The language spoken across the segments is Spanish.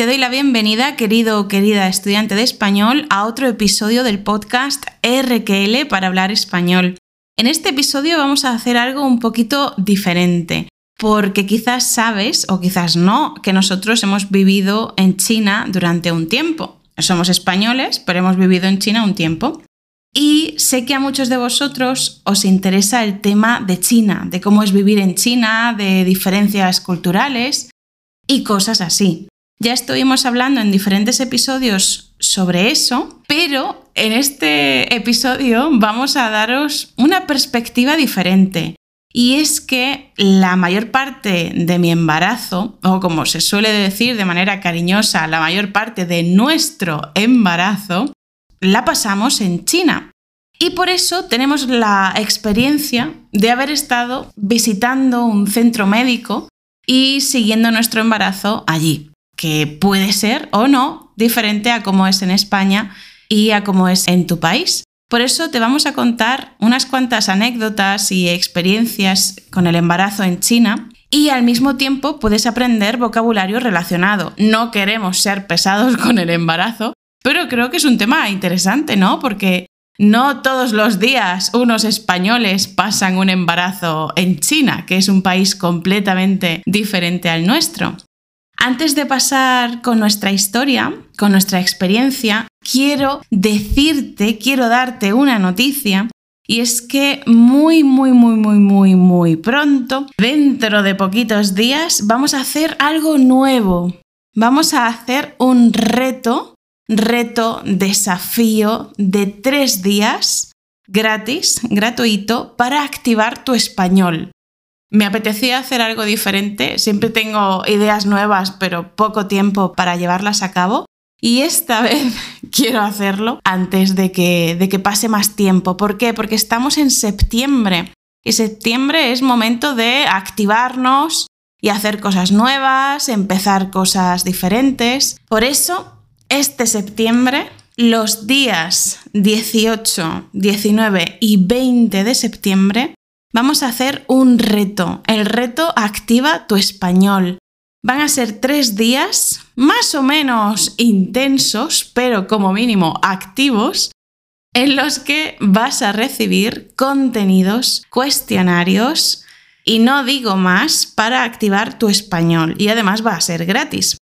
Te doy la bienvenida, querido o querida estudiante de español, a otro episodio del podcast RQL para hablar español. En este episodio vamos a hacer algo un poquito diferente, porque quizás sabes o quizás no que nosotros hemos vivido en China durante un tiempo. Somos españoles, pero hemos vivido en China un tiempo. Y sé que a muchos de vosotros os interesa el tema de China, de cómo es vivir en China, de diferencias culturales y cosas así. Ya estuvimos hablando en diferentes episodios sobre eso, pero en este episodio vamos a daros una perspectiva diferente. Y es que la mayor parte de mi embarazo, o como se suele decir de manera cariñosa, la mayor parte de nuestro embarazo, la pasamos en China. Y por eso tenemos la experiencia de haber estado visitando un centro médico y siguiendo nuestro embarazo allí que puede ser o no diferente a cómo es en España y a cómo es en tu país. Por eso te vamos a contar unas cuantas anécdotas y experiencias con el embarazo en China y al mismo tiempo puedes aprender vocabulario relacionado. No queremos ser pesados con el embarazo, pero creo que es un tema interesante, ¿no? Porque no todos los días unos españoles pasan un embarazo en China, que es un país completamente diferente al nuestro. Antes de pasar con nuestra historia, con nuestra experiencia, quiero decirte, quiero darte una noticia y es que muy, muy, muy, muy, muy, muy pronto, dentro de poquitos días, vamos a hacer algo nuevo. Vamos a hacer un reto, reto, desafío de tres días gratis, gratuito, para activar tu español. Me apetecía hacer algo diferente, siempre tengo ideas nuevas, pero poco tiempo para llevarlas a cabo. Y esta vez quiero hacerlo antes de que, de que pase más tiempo. ¿Por qué? Porque estamos en septiembre. Y septiembre es momento de activarnos y hacer cosas nuevas, empezar cosas diferentes. Por eso, este septiembre, los días 18, 19 y 20 de septiembre, Vamos a hacer un reto. El reto activa tu español. Van a ser tres días más o menos intensos, pero como mínimo activos, en los que vas a recibir contenidos, cuestionarios y no digo más para activar tu español. Y además va a ser gratis.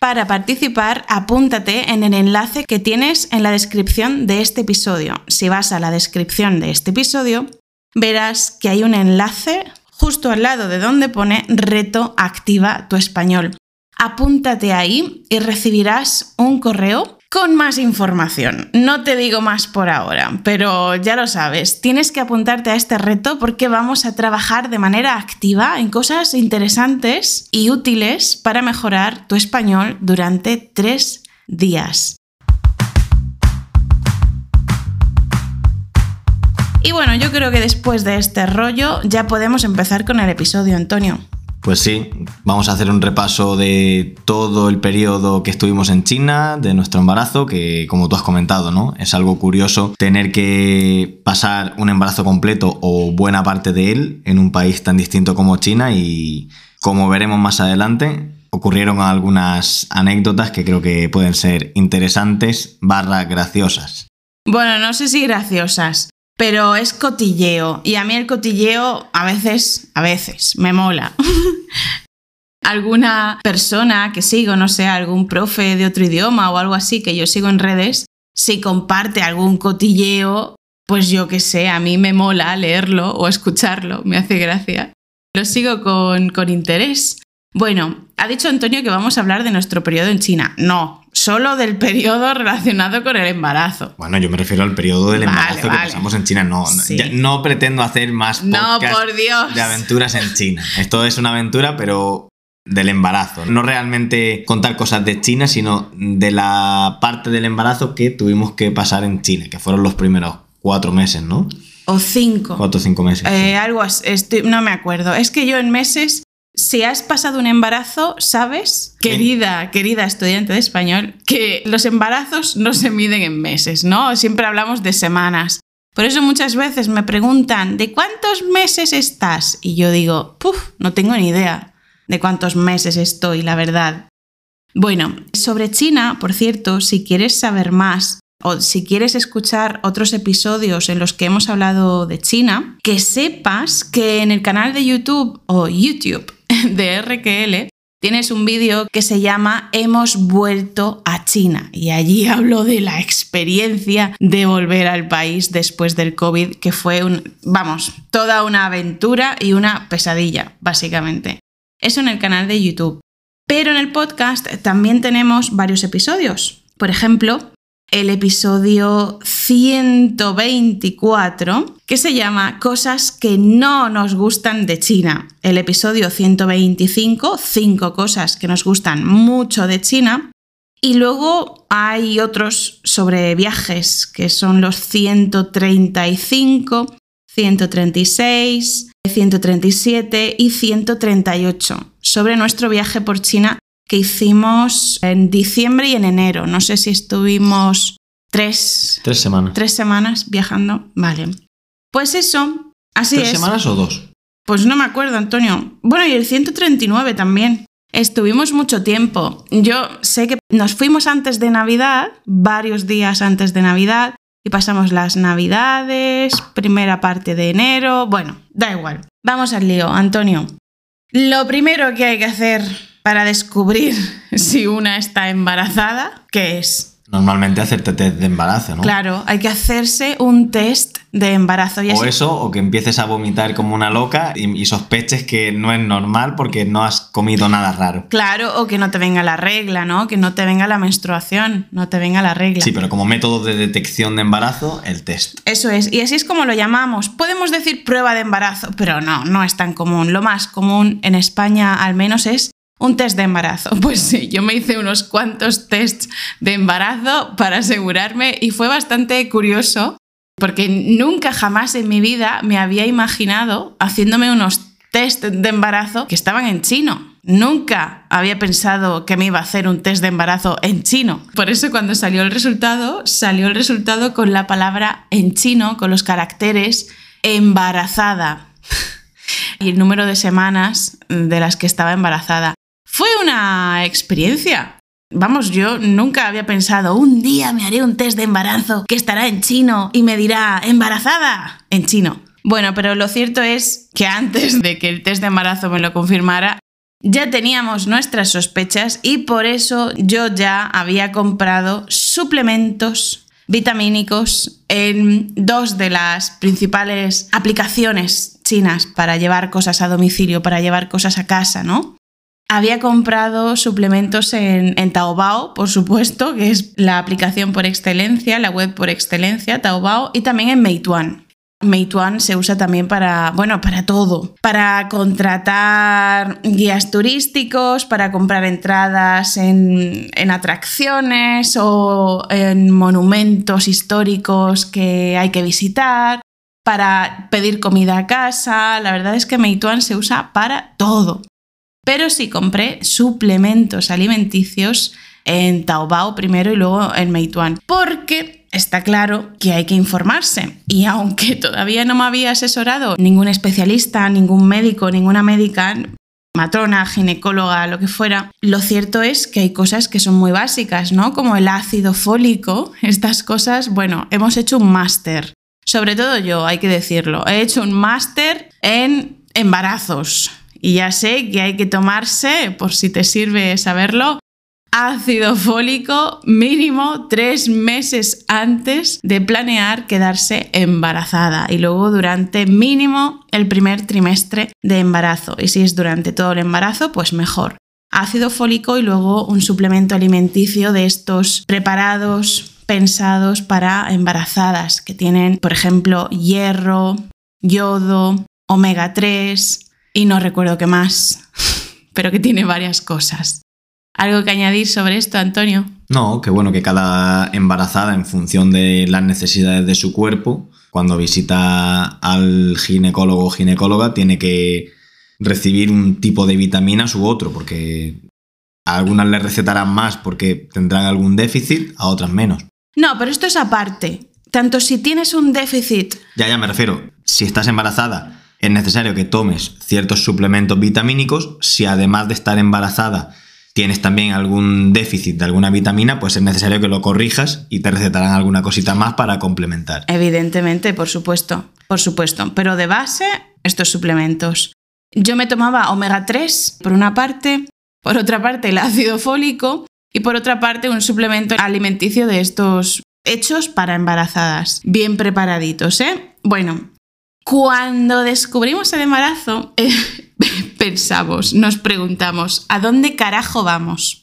Para participar, apúntate en el enlace que tienes en la descripción de este episodio. Si vas a la descripción de este episodio, verás que hay un enlace justo al lado de donde pone reto activa tu español. Apúntate ahí y recibirás un correo con más información. No te digo más por ahora, pero ya lo sabes, tienes que apuntarte a este reto porque vamos a trabajar de manera activa en cosas interesantes y útiles para mejorar tu español durante tres días. Y bueno, yo creo que después de este rollo ya podemos empezar con el episodio, Antonio. Pues sí, vamos a hacer un repaso de todo el periodo que estuvimos en China, de nuestro embarazo, que como tú has comentado, ¿no? Es algo curioso tener que pasar un embarazo completo o buena parte de él en un país tan distinto como China y como veremos más adelante, ocurrieron algunas anécdotas que creo que pueden ser interesantes barra graciosas. Bueno, no sé si graciosas pero es cotilleo y a mí el cotilleo a veces, a veces, me mola. Alguna persona que sigo, no sé, algún profe de otro idioma o algo así que yo sigo en redes, si comparte algún cotilleo, pues yo qué sé, a mí me mola leerlo o escucharlo, me hace gracia. Lo sigo con, con interés. Bueno, ha dicho Antonio que vamos a hablar de nuestro periodo en China. No, solo del periodo relacionado con el embarazo. Bueno, yo me refiero al periodo del embarazo que pasamos en China. No, no pretendo hacer más podcast de aventuras en China. Esto es una aventura, pero del embarazo. No realmente contar cosas de China, sino de la parte del embarazo que tuvimos que pasar en China, que fueron los primeros cuatro meses, ¿no? O cinco. Cuatro o cinco meses. Eh, algo así, no me acuerdo. Es que yo en meses si has pasado un embarazo, sabes, querida, querida estudiante de español, que los embarazos no se miden en meses, ¿no? Siempre hablamos de semanas. Por eso muchas veces me preguntan, ¿de cuántos meses estás? Y yo digo, puf, no tengo ni idea de cuántos meses estoy, la verdad. Bueno, sobre China, por cierto, si quieres saber más o si quieres escuchar otros episodios en los que hemos hablado de China, que sepas que en el canal de YouTube o YouTube de RQL tienes un vídeo que se llama Hemos vuelto a China y allí hablo de la experiencia de volver al país después del COVID, que fue un, vamos, toda una aventura y una pesadilla, básicamente. Eso en el canal de YouTube. Pero en el podcast también tenemos varios episodios. Por ejemplo, el episodio 124, que se llama Cosas que no nos gustan de China. El episodio 125, 5 cosas que nos gustan mucho de China. Y luego hay otros sobre viajes, que son los 135, 136, 137 y 138, sobre nuestro viaje por China que hicimos en diciembre y en enero. No sé si estuvimos tres, Tres semanas. tres semanas viajando. Vale. Pues eso, así ¿Tres es. semanas o dos? Pues no me acuerdo, Antonio. Bueno, y el 139 también. Estuvimos mucho tiempo. Yo sé que nos fuimos antes de Navidad, varios días antes de Navidad, y pasamos las Navidades, primera parte de enero. Bueno, da igual. Vamos al lío, Antonio. Lo primero que hay que hacer para descubrir si una está embarazada, ¿qué es? Normalmente hacerte test de embarazo, ¿no? Claro, hay que hacerse un test de embarazo. Y O así- eso, o que empieces a vomitar como una loca y, y sospeches que no es normal porque no has comido nada raro. Claro, o que no te venga la regla, ¿no? Que no te venga la menstruación, no te venga la regla. Sí, pero como método de detección de embarazo, el test. Eso es, y así es como lo llamamos. Podemos decir prueba de embarazo, pero no, no es tan común. Lo más común en España al menos es un test de embarazo. Pues sí, yo me hice unos cuantos tests de embarazo para asegurarme y fue bastante curioso porque nunca jamás en mi vida me había imaginado haciéndome unos test de embarazo que estaban en chino. Nunca había pensado que me iba a hacer un test de embarazo en chino. Por eso cuando salió el resultado, salió el resultado con la palabra en chino, con los caracteres embarazada y el número de semanas de las que estaba embarazada. Fue una experiencia. Vamos, yo nunca había pensado, un día me haré un test de embarazo que estará en chino y me dirá, embarazada, en chino. Bueno, pero lo cierto es que antes de que el test de embarazo me lo confirmara, ya teníamos nuestras sospechas y por eso yo ya había comprado suplementos vitamínicos en dos de las principales aplicaciones chinas para llevar cosas a domicilio, para llevar cosas a casa, ¿no? Había comprado suplementos en, Taobao, por supuesto, que es la aplicación por excelencia, la web por excelencia, Taobao, y también en Meituan. Meituan se usa también para, bueno, para todo, para contratar guías turísticos, para comprar entradas en, en atracciones o en monumentos históricos que hay que visitar, para pedir comida a casa. La verdad es que Meituan se usa para todo. Pero sí compré suplementos alimenticios en Taobao primero y luego en Meituan. Porque está claro que hay que informarse. Y aunque todavía no me había asesorado ningún especialista, ningún médico, ninguna médica, matrona, ginecóloga, lo que fuera, lo cierto es que hay cosas que son muy básicas, ¿no? Como el ácido fólico, estas cosas, bueno, hemos hecho un máster. Sobre todo yo, hay que decirlo, he hecho un máster en embarazos. Y ya sé que hay que tomarse, por si te sirve saberlo, ácido fólico mínimo tres meses antes de planear quedarse embarazada y luego durante mínimo el primer trimestre de embarazo. Y si es durante todo el embarazo, pues mejor. Ácido fólico y luego un suplemento alimenticio de estos preparados pensados para embarazadas que tienen, por ejemplo, hierro, yodo, omega 3 y no recuerdo qué más, pero que tiene varias cosas. ¿Algo que añadir sobre esto, Antonio? No, que bueno que cada embarazada, en función de las necesidades de su cuerpo, cuando visita al ginecólogo o ginecóloga, tiene que recibir un tipo de vitaminas u otro, porque a algunas le recetarán más porque tendrán algún déficit, a otras menos. No, pero esto es aparte. Tanto si tienes un déficit, Ya, ya me refiero, si estás embarazada, es necesario que tomes ciertos suplementos vitamínicos, si además de estar embarazada tienes también algún déficit de alguna vitamina, pues es necesario que lo corrijas y te recetarán alguna cosita más para complementar. Evidentemente, por supuesto, por supuesto. Pero de base, estos suplementos. Yo me tomaba omega 3 por una parte, por otra parte el ácido fólico y por otra parte un suplemento alimenticio de estos hechos para embarazadas, bien preparaditos, ¿eh? Bueno, cuando descubrimos el embarazo, eh, pensamos, nos preguntamos, ¿a dónde carajo vamos?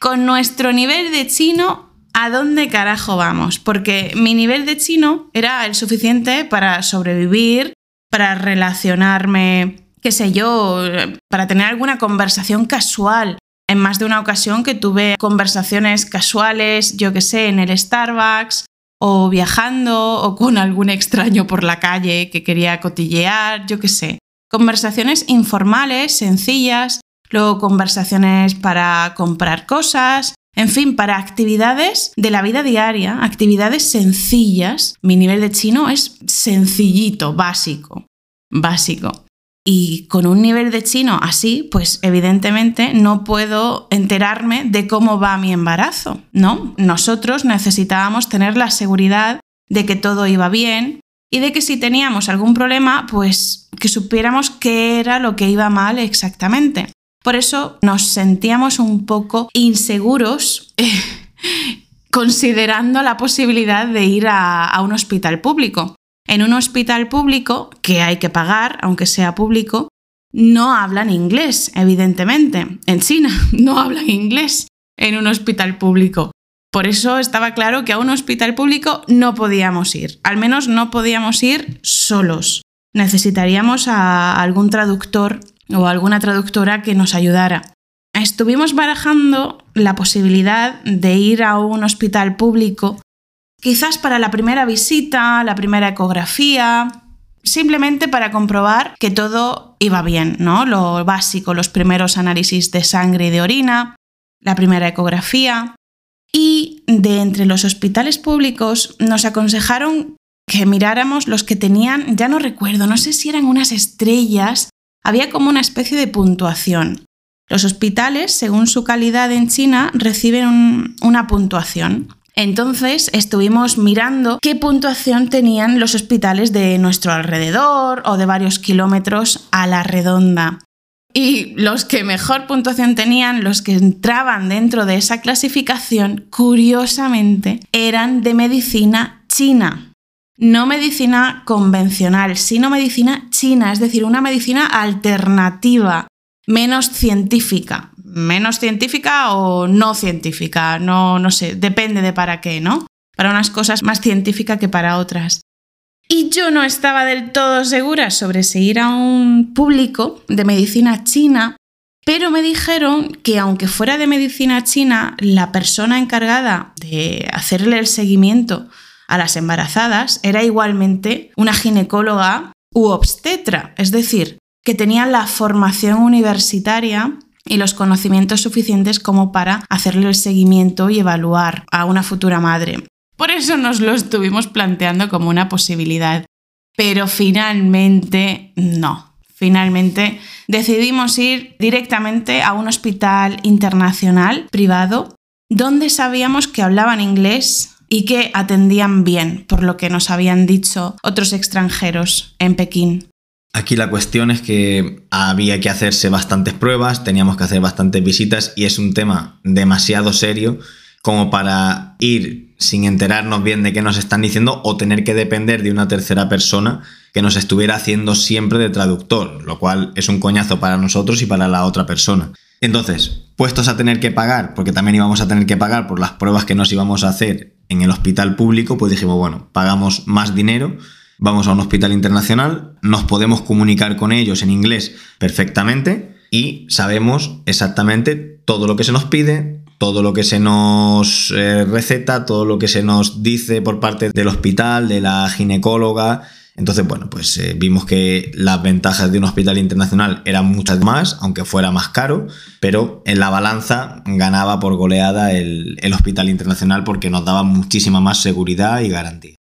Con nuestro nivel de chino, ¿a dónde carajo vamos? Porque mi nivel de chino era el suficiente para sobrevivir, para relacionarme, qué sé yo, para tener alguna conversación casual. En más de una ocasión que tuve conversaciones casuales, yo qué sé, en el Starbucks, o viajando, o con algún extraño por la calle que quería cotillear, yo qué sé. Conversaciones informales, sencillas, luego conversaciones para comprar cosas, en fin, para actividades de la vida diaria, actividades sencillas. Mi nivel de chino es sencillito, básico, básico. Y con un nivel de chino así, pues evidentemente no puedo enterarme de cómo va mi embarazo, ¿no? Nosotros necesitábamos tener la seguridad de que todo iba bien y de que si teníamos algún problema, pues que supiéramos qué era lo que iba mal exactamente. Por eso nos sentíamos un poco inseguros considerando la posibilidad de ir a un hospital público. En un hospital público, que hay que pagar, aunque sea público, no hablan inglés, evidentemente. En China no hablan inglés en un hospital público. Por eso estaba claro que a un hospital público no podíamos ir. Al menos no podíamos ir solos. Necesitaríamos a algún traductor o alguna traductora que nos ayudara. Estuvimos barajando la posibilidad de ir a un hospital público Quizás para la primera visita, la primera ecografía, simplemente para comprobar que todo iba bien, ¿no? Lo básico, los primeros análisis de sangre y de orina, la primera ecografía. Y de entre los hospitales públicos nos aconsejaron que miráramos los que tenían, ya no recuerdo, no sé si eran unas estrellas, había como una especie de puntuación. Los hospitales, según su calidad en China, reciben una puntuación. Entonces estuvimos mirando qué puntuación tenían los hospitales de nuestro alrededor o de varios kilómetros a la redonda. Y los que mejor puntuación tenían, los que entraban dentro de esa clasificación, curiosamente, eran de medicina china. No medicina convencional, sino medicina china, es decir, una medicina alternativa, menos científica menos científica o no científica, no, no sé, depende de para qué, ¿no? Para unas cosas más científica que para otras. Y yo no estaba del todo segura sobre si ir a un público de medicina china, pero me dijeron que aunque fuera de medicina china, la persona encargada de hacerle el seguimiento a las embarazadas era igualmente una ginecóloga u obstetra, es decir, que tenía la formación universitaria y los conocimientos suficientes como para hacerle el seguimiento y evaluar a una futura madre. Por eso nos lo estuvimos planteando como una posibilidad. Pero finalmente no. Finalmente decidimos ir directamente a un hospital internacional privado donde sabíamos que hablaban inglés y que atendían bien, por lo que nos habían dicho otros extranjeros en Pekín. Aquí la cuestión es que había que hacerse bastantes pruebas, teníamos que hacer bastantes visitas y es un tema demasiado serio como para ir sin enterarnos bien de qué nos están diciendo o tener que depender de una tercera persona que nos estuviera haciendo siempre de traductor, lo cual es un coñazo para nosotros y para la otra persona. Entonces, puestos a tener que pagar, porque también íbamos a tener que pagar por las pruebas que nos íbamos a hacer en el hospital público, pues dijimos, bueno, pagamos más dinero vamos a un hospital internacional, nos podemos comunicar con ellos en inglés perfectamente y sabemos exactamente todo lo que se nos pide, todo lo que se nos eh, receta, todo lo que se nos dice por parte del hospital, de la ginecóloga. Entonces, bueno, pues eh, vimos que las ventajas de un hospital internacional eran muchas más, aunque fuera más caro, pero en la balanza ganaba por goleada el hospital internacional porque nos daba muchísima más seguridad y garantía.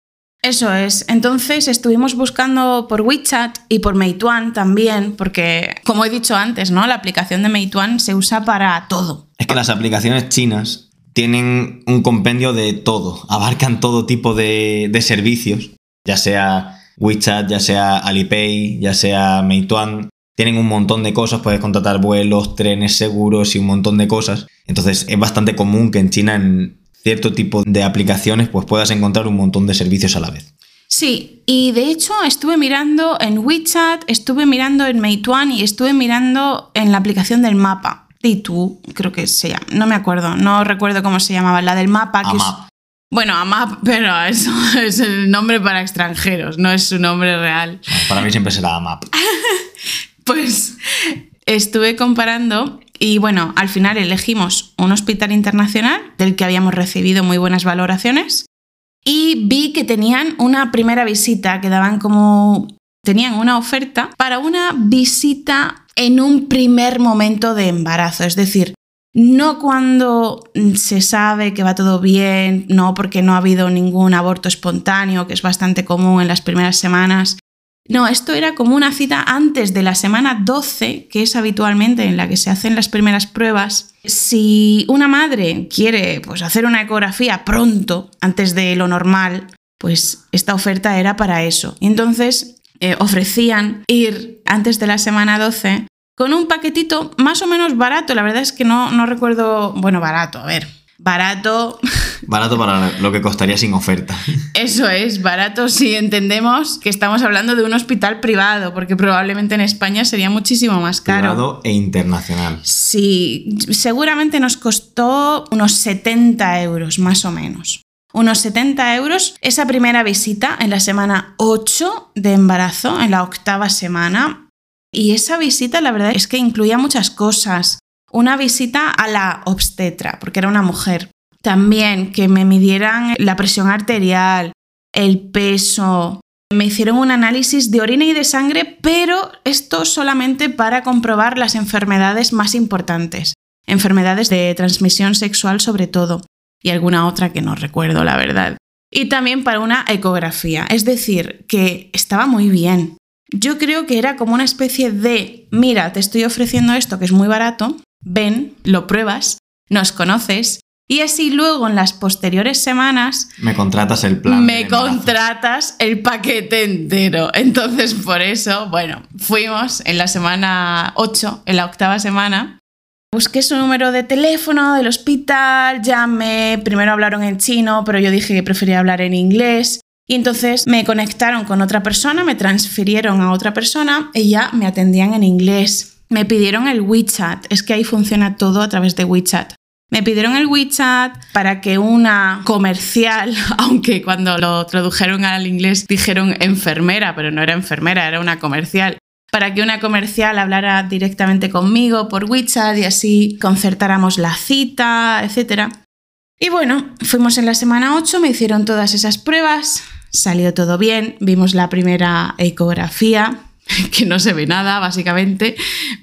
Eso es. Entonces estuvimos buscando por WeChat y por Meituan también, porque, como he dicho antes, ¿no? La aplicación de Meituan se usa para todo. Es que las aplicaciones chinas tienen un compendio de todo, abarcan todo tipo de, servicios, ya sea WeChat, ya sea Alipay, ya sea Meituan, tienen un montón de cosas, puedes contratar vuelos, trenes, seguros y un montón de cosas. Entonces es bastante común que en China en cierto tipo de aplicaciones pues puedas encontrar un montón de servicios a la vez. Sí, y de hecho estuve mirando en WeChat, estuve mirando en Meituan y estuve mirando en la aplicación del mapa. Y tú, creo que se llama, no me acuerdo, no recuerdo cómo se llamaba, la del mapa. Que AMAP. Bueno, AMAP, pero eso es el nombre para extranjeros, no es su nombre real. Para mí siempre será AMAP. Pues estuve comparando y bueno, al final elegimos un hospital internacional del que habíamos recibido muy buenas valoraciones y vi que tenían una primera visita, que daban como... tenían una oferta para una visita en un primer momento de embarazo, es decir, no cuando se sabe que va todo bien, no porque no ha habido ningún aborto espontáneo, que es bastante común en las primeras semanas. No, esto era como una cita antes de la semana 12, que es habitualmente en la que se hacen las primeras pruebas. Si una madre quiere pues, hacer una ecografía pronto, antes de lo normal, pues esta oferta era para eso. Entonces eh, ofrecían ir antes de la semana 12 con un paquetito más o menos barato. La verdad es que no, no recuerdo, bueno, barato, a ver, barato. Barato para lo que costaría sin oferta. Eso es, barato si entendemos que estamos hablando de un hospital privado, porque probablemente en España sería muchísimo más caro. Privado e internacional. Sí, seguramente nos costó unos 70 euros, más o menos. Unos 70 euros esa primera visita en la semana 8 de embarazo, en la octava semana. Y esa visita, la verdad es que incluía muchas cosas una visita a la obstetra, porque era una mujer. También que me midieran la presión arterial, el peso. Me hicieron un análisis de orina y de sangre, pero esto solamente para comprobar las enfermedades más importantes. Enfermedades de transmisión sexual sobre todo, y alguna otra que no recuerdo, la verdad. Y también para una ecografía, es decir, que estaba muy bien. Yo creo que era como una especie de, mira, te estoy ofreciendo esto que es muy barato, ven, lo pruebas, nos conoces y así luego en las posteriores semanas... Me contratas el plan. Me contratas el paquete entero. Entonces por eso, bueno, fuimos en la semana 8, en la octava semana. Busqué su número de teléfono del hospital, llamé, primero hablaron en chino, pero yo dije que prefería hablar en inglés. Y entonces me conectaron con otra persona, me transfirieron a otra persona y ya me atendían en inglés. Me pidieron el WeChat, es que ahí funciona todo a través de WeChat. Me pidieron el WeChat para que una comercial, aunque cuando lo tradujeron al inglés dijeron enfermera, pero no era enfermera, era una comercial, para que una comercial hablara directamente conmigo por WeChat y así concertáramos la cita, etc. Y bueno, fuimos en la semana 8, me hicieron todas esas pruebas, salió todo bien, vimos la primera ecografía, que no se ve nada, básicamente,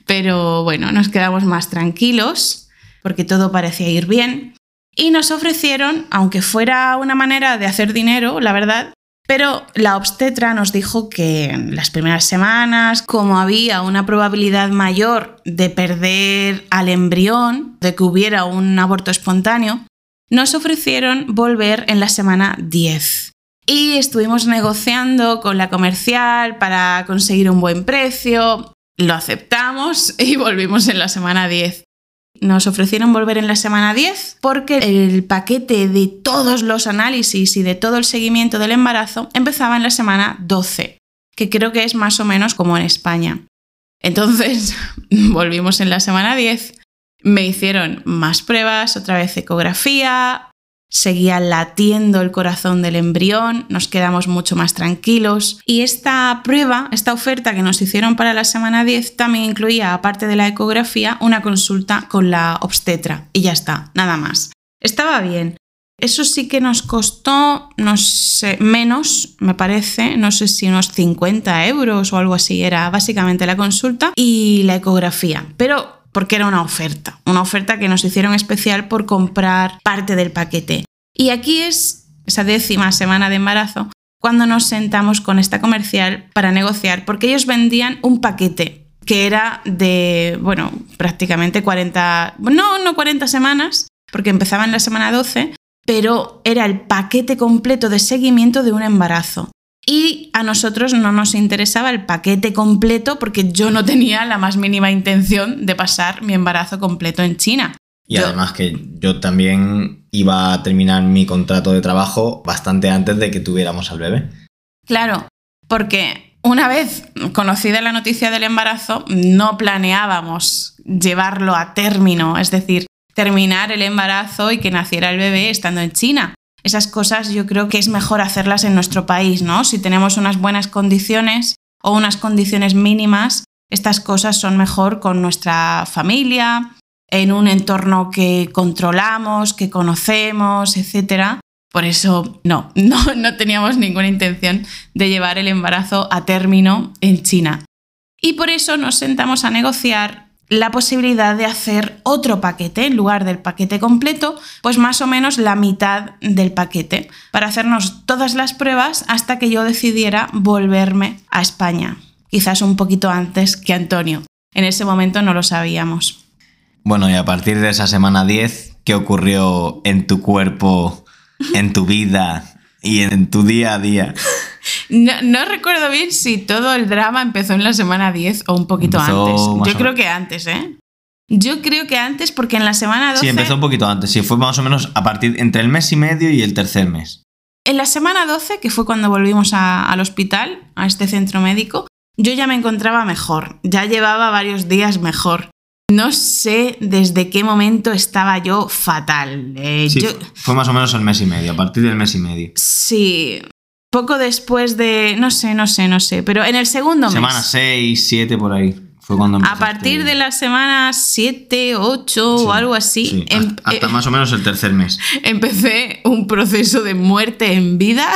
pero bueno, nos quedamos más tranquilos porque todo parecía ir bien. Y nos ofrecieron, aunque fuera una manera de hacer dinero, la verdad, pero la obstetra nos dijo que en las primeras semanas, como había una probabilidad mayor de perder al embrión, de que hubiera un aborto espontáneo, nos ofrecieron volver en la semana 10. Y estuvimos negociando con la comercial para conseguir un buen precio. Lo aceptamos y volvimos en la semana 10. Nos ofrecieron volver en la semana 10 porque el paquete de todos los análisis y de todo el seguimiento del embarazo empezaba en la semana 12, que creo que es más o menos como en España. Entonces, volvimos en la semana 10, me hicieron más pruebas, otra vez ecografía, seguía latiendo el corazón del embrión, nos quedamos mucho más tranquilos. Y esta prueba, esta oferta que nos hicieron para la semana 10, también incluía, aparte de la ecografía, una consulta con la obstetra. Y ya está, nada más. Estaba bien. Eso sí que nos costó, no sé, menos, me parece, no sé si unos 50 euros o algo así, era básicamente la consulta y la ecografía. Pero porque era una oferta, una oferta que nos hicieron especial por comprar parte del paquete. Y aquí es esa décima semana de embarazo cuando nos sentamos con esta comercial para negociar, porque ellos vendían un paquete que era de, bueno, prácticamente 40, no, no 40 semanas, porque empezaba en la semana 12, pero era el paquete completo de seguimiento de un embarazo. Y a nosotros no nos interesaba el paquete completo porque yo no tenía la más mínima intención de pasar mi embarazo completo en China. Y además que yo también iba a terminar mi contrato de trabajo bastante antes de que tuviéramos al bebé. Claro, porque una vez conocida la noticia del embarazo, no planeábamos llevarlo a término, es decir, terminar el embarazo y que naciera el bebé estando en China. Esas cosas yo creo que es mejor hacerlas en nuestro país, ¿no? Si tenemos unas buenas condiciones o unas condiciones mínimas, estas cosas son mejor con nuestra familia, en un entorno que controlamos, que conocemos, etc. Por eso no, no, no teníamos ninguna intención de llevar el embarazo a término en China. Y por eso nos sentamos a negociar la posibilidad de hacer otro paquete en lugar del paquete completo, pues más o menos la mitad del paquete, para hacernos todas las pruebas hasta que yo decidiera volverme a España, quizás un poquito antes que Antonio. En ese momento no lo sabíamos. Bueno, y a partir de esa semana 10, ¿qué ocurrió en tu cuerpo, en tu vida y en tu día a día? No, recuerdo bien si todo el drama empezó en la semana 10 o un poquito antes. Yo creo que antes, ¿eh? Yo creo que antes porque en la semana 12... Sí, empezó un poquito antes. Sí, fue más o menos a partir entre el mes y medio y el tercer mes. En la semana 12, que fue cuando volvimos al hospital, a este centro médico, yo ya me encontraba mejor. Ya llevaba varios días mejor. No sé desde qué momento estaba yo fatal. Eh, fue más o menos el mes y medio, a partir del mes y medio. Sí, poco después de, no sé, no sé, no sé, pero en el segundo mes. Semana 6, 7 por ahí. Fue cuando A partir de la semana 7, 8 o algo así. Em- hasta, eh, más o menos el tercer mes. Empecé un proceso de muerte en vida,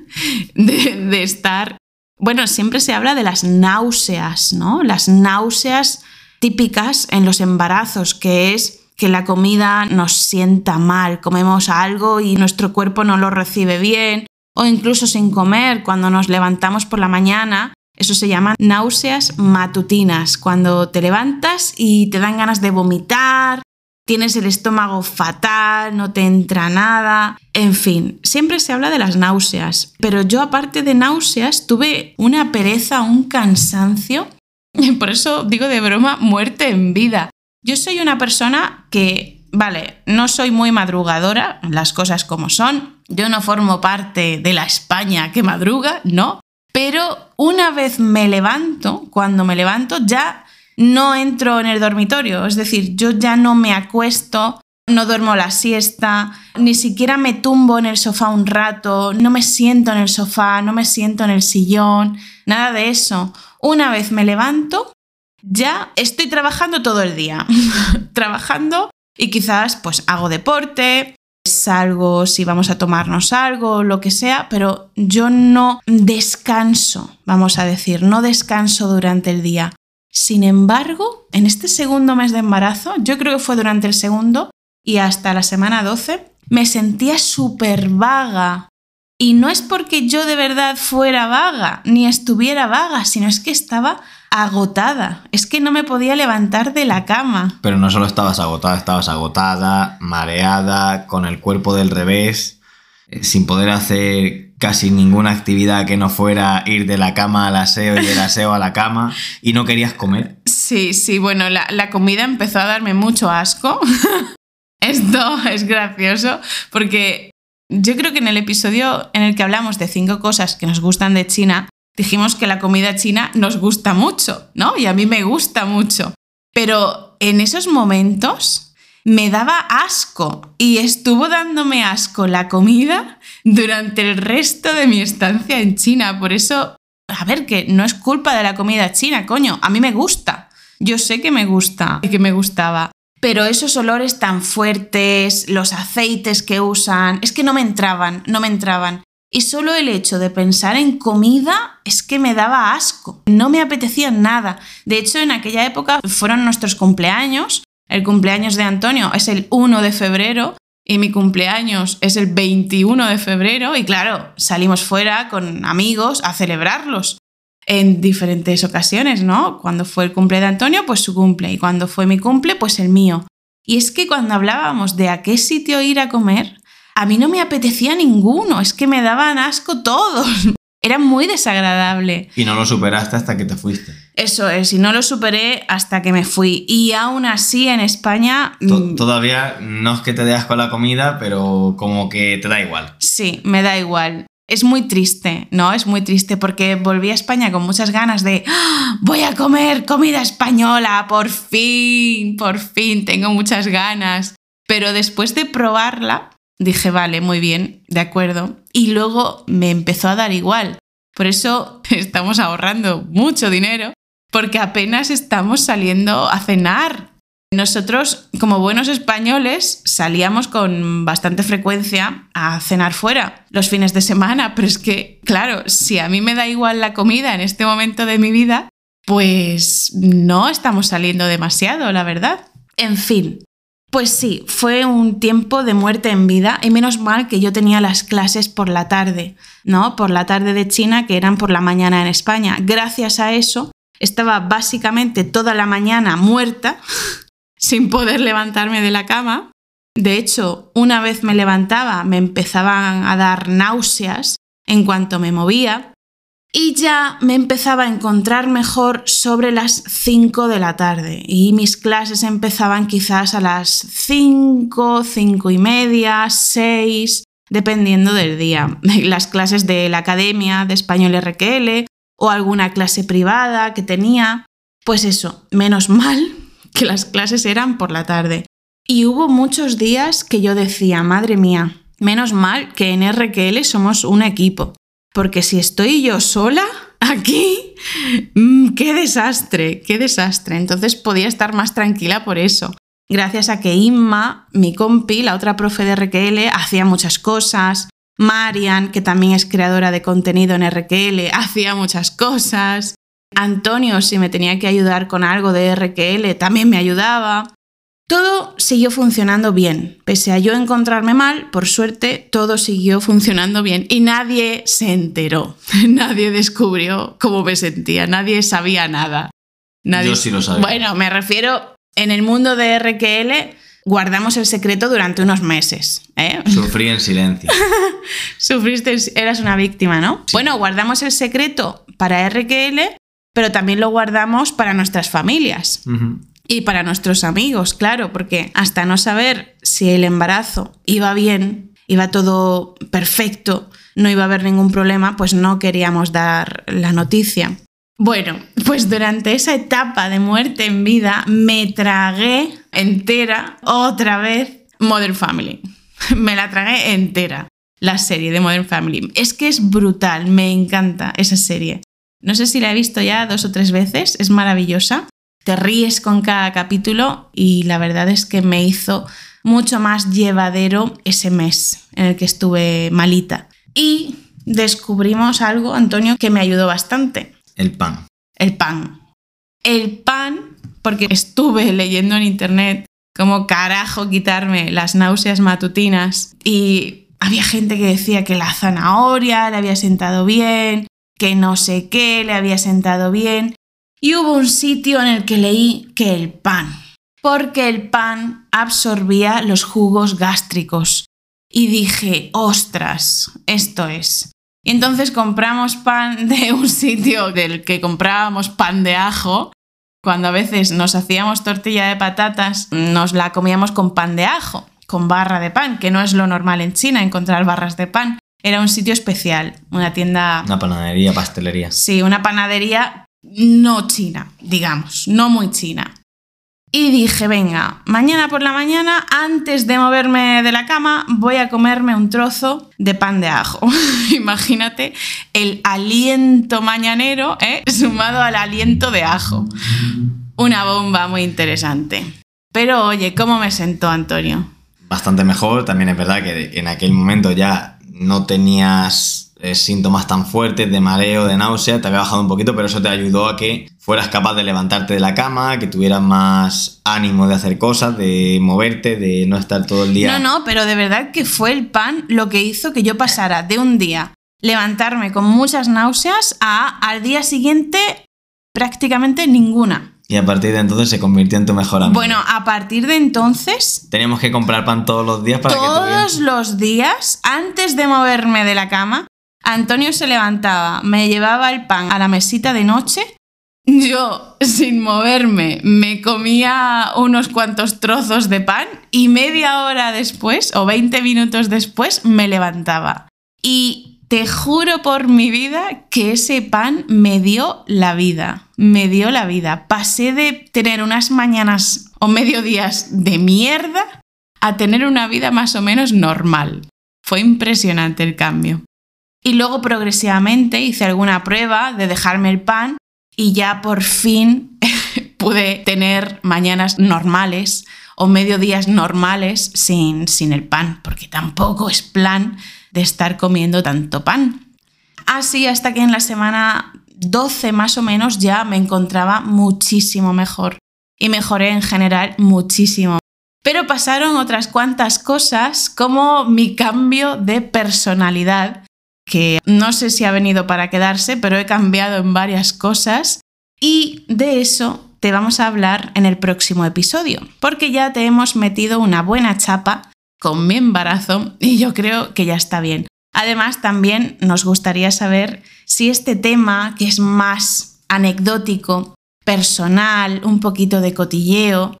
de, de estar... Bueno, siempre se habla de las náuseas, ¿no? Las náuseas típicas en los embarazos, que es que la comida nos sienta mal, comemos algo y nuestro cuerpo no lo recibe bien, o incluso sin comer cuando nos levantamos por la mañana. Eso se llama náuseas matutinas, cuando te levantas y te dan ganas de vomitar, tienes el estómago fatal, no te entra nada, en fin, siempre se habla de las náuseas, pero yo aparte de náuseas tuve una pereza, un cansancio, por eso digo de broma, muerte en vida. Yo soy una persona que vale, no soy muy madrugadora, las cosas como son, yo no formo parte de la España que madruga, no, pero una vez me levanto, cuando me levanto ya no entro en el dormitorio, es decir, yo ya no me acuesto, no duermo la siesta, ni siquiera me tumbo en el sofá un rato, no me siento en el sofá, no me siento en el sillón, nada de eso. Una vez me levanto, ya estoy trabajando todo el día, trabajando y quizás pues hago deporte, salgo si vamos a tomarnos algo, lo que sea, pero yo no descanso, vamos a decir, no descanso durante el día. Sin embargo, en este segundo mes de embarazo, yo creo que fue durante el segundo y hasta la semana 12, me sentía súper vaga. Y no es porque yo de verdad fuera vaga, ni estuviera vaga, sino es que estaba agotada. Es que no me podía levantar de la cama. Pero no solo estabas agotada, estabas agotada, mareada, con el cuerpo del revés, eh, sin poder hacer casi ninguna actividad que no fuera ir de la cama al aseo y del aseo a la cama y no querías comer. Sí, sí, bueno, la, la comida empezó a darme mucho asco. Esto es gracioso porque yo creo que en el episodio en el que hablamos de cinco cosas que nos gustan de China, dijimos que la comida china nos gusta mucho, ¿no? Y a mí me gusta mucho. Pero en esos momentos me daba asco y estuvo dándome asco la comida durante el resto de mi estancia en China. Por eso, a ver, que no es culpa de la comida china, coño, a mí me gusta. Yo sé que me gusta y que me gustaba. Pero esos olores tan fuertes, los aceites que usan, es que no me entraban, no me entraban. Y solo el hecho de pensar en comida es que me daba asco. No me apetecía nada. De hecho, en aquella época fueron nuestros cumpleaños. El cumpleaños de Antonio es el 1 de febrero y mi cumpleaños es el 21 de febrero y claro, salimos fuera con amigos a celebrarlos en diferentes ocasiones, ¿no? Cuando fue el cumple de Antonio, pues su cumple y cuando fue mi cumple, pues el mío. Y es que cuando hablábamos de a qué sitio ir a comer, a mí no me apetecía ninguno, es que me daban asco todos. Era muy desagradable. Y no lo superaste hasta que te fuiste. Eso es, y no lo superé hasta que me fui. Y aún así en España... Mm, todavía no es que te dé asco la comida, pero como que te da igual. Sí, me da igual. Es muy triste, ¿no? Es muy triste porque volví a España con muchas ganas de ¡Ah! voy a comer comida española, por fin, por fin, tengo muchas ganas. Pero después de probarla, dije, vale, muy bien, de acuerdo. Y luego me empezó a dar igual. Por eso estamos ahorrando mucho dinero, porque apenas estamos saliendo a cenar. Nosotros, como buenos españoles, salíamos con bastante frecuencia a cenar fuera los fines de semana, pero es que, claro, si a mí me da igual la comida en este momento de mi vida, pues no estamos saliendo demasiado, la verdad. En fin, pues sí, fue un tiempo de muerte en vida y menos mal que yo tenía las clases por la tarde, ¿no? Por la tarde de China, que eran por la mañana en España. Gracias a eso, estaba básicamente toda la mañana muerta, sin poder levantarme de la cama. De hecho, una vez me levantaba, me empezaban a dar náuseas en cuanto me movía y ya me empezaba a encontrar mejor sobre las 5 de la tarde y mis clases empezaban quizás a las 5, 5 y media, 6, dependiendo del día. Las clases de la academia de español RQL o alguna clase privada que tenía. Pues eso, menos mal que las clases eran por la tarde. Y hubo muchos días que yo decía, madre mía, menos mal que en RQL somos un equipo porque si estoy yo sola aquí, mm, qué desastre, qué desastre. Entonces podía estar más tranquila por eso. Gracias a que Inma, mi compi, la otra profe de RQL, hacía muchas cosas. Marian, que también es creadora de contenido en RQL, hacía muchas cosas. Antonio, si me tenía que ayudar con algo de RQL, también me ayudaba. Todo siguió funcionando bien. Pese a yo encontrarme mal, por suerte, todo siguió funcionando bien y nadie se enteró. nadie descubrió cómo me sentía, nadie sabía nada. Nadie... Yo sí lo sabía. Bueno, me refiero, en el mundo de RQL guardamos el secreto durante unos meses. ¿eh? Sufrí en silencio. Sufriste, eras una víctima, ¿no? Bueno, guardamos el secreto para RQL, pero también lo guardamos para nuestras familias. Y para nuestros amigos, claro, porque hasta no saber si el embarazo iba bien, iba todo perfecto, no iba a haber ningún problema, pues no queríamos dar la noticia. Bueno, pues durante esa etapa de muerte en vida me tragué entera otra vez Modern Family. Me la tragué entera, la serie de Modern Family. Es que es brutal, me encanta esa serie. No sé si la he visto ya dos o tres veces, es maravillosa te ríes con cada capítulo y la verdad es que me hizo mucho más llevadero ese mes en el que estuve malita. Y descubrimos algo, Antonio, que me ayudó bastante. El pan. El pan. El pan, porque estuve leyendo en internet cómo carajo quitarme las náuseas matutinas y había gente que decía que la zanahoria le había sentado bien, que no sé qué le había sentado bien. Y hubo un sitio en el que leí que el pan, porque el pan absorbía los jugos gástricos. Y dije, ostras, esto es. Y entonces compramos pan de un sitio del que comprábamos pan de ajo. Cuando a veces nos hacíamos tortilla de patatas, nos la comíamos con pan de ajo, con barra de pan, que no es lo normal en China encontrar barras de pan. Era un sitio especial, una tienda... Una panadería, pastelería. Sí, una panadería no china, digamos, no muy china. Y dije, venga, mañana por la mañana, antes de moverme de la cama, voy a comerme un trozo de pan de ajo. Imagínate el aliento mañanero ¿eh? sumado al aliento de ajo. Una bomba muy interesante. Pero oye, ¿cómo me sentó Antonio? Bastante mejor, también es verdad que en aquel momento ya no tenías síntomas tan fuertes de mareo, de náusea, te había bajado un poquito, pero eso te ayudó a que fueras capaz de levantarte de la cama, que tuvieras más ánimo de hacer cosas, de moverte, de no estar todo el día. No, no, pero de verdad que fue el pan lo que hizo que yo pasara de un día levantarme con muchas náuseas a al día siguiente prácticamente ninguna. Y a partir de entonces se convirtió en tu mejor amigo. Bueno, a partir de entonces... Teníamos que comprar pan todos los días para todos que Todos los días, antes de moverme de la cama, Antonio se levantaba, me llevaba el pan a la mesita de noche. Yo, sin moverme, me comía unos cuantos trozos de pan y media hora después, o 20 minutos después, me levantaba. Y te juro por mi vida que ese pan me dio la vida, me dio la vida. Pasé de tener unas mañanas o mediodías de mierda a tener una vida más o menos normal. Fue impresionante el cambio. Y luego progresivamente hice alguna prueba de dejarme el pan y ya por fin pude tener mañanas normales o mediodías normales sin, sin el pan, porque tampoco es plan de estar comiendo tanto pan. Así hasta que en la semana 12 más o menos ya me encontraba muchísimo mejor y mejoré en general muchísimo. Pero pasaron otras cuantas cosas como mi cambio de personalidad, que no sé si ha venido para quedarse, pero he cambiado en varias cosas y de eso te vamos a hablar en el próximo episodio, porque ya te hemos metido una buena chapa con mi embarazo y yo creo que ya está bien. Además, también nos gustaría saber si este tema, que es más anecdótico, personal, un poquito de cotilleo,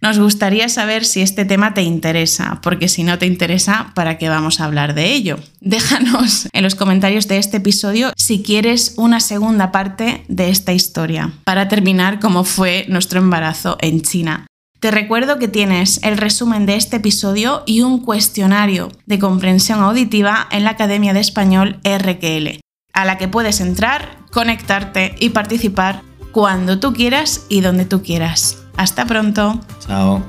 nos gustaría saber si este tema te interesa, porque si no te interesa, ¿para qué vamos a hablar de ello? Déjanos en los comentarios de este episodio si quieres una segunda parte de esta historia, para terminar cómo fue nuestro embarazo en China. Te recuerdo que tienes el resumen de este episodio y un cuestionario de comprensión auditiva en la Academia de Español RQL, a la que puedes entrar, conectarte y participar cuando tú quieras y donde tú quieras. Hasta pronto. Chao.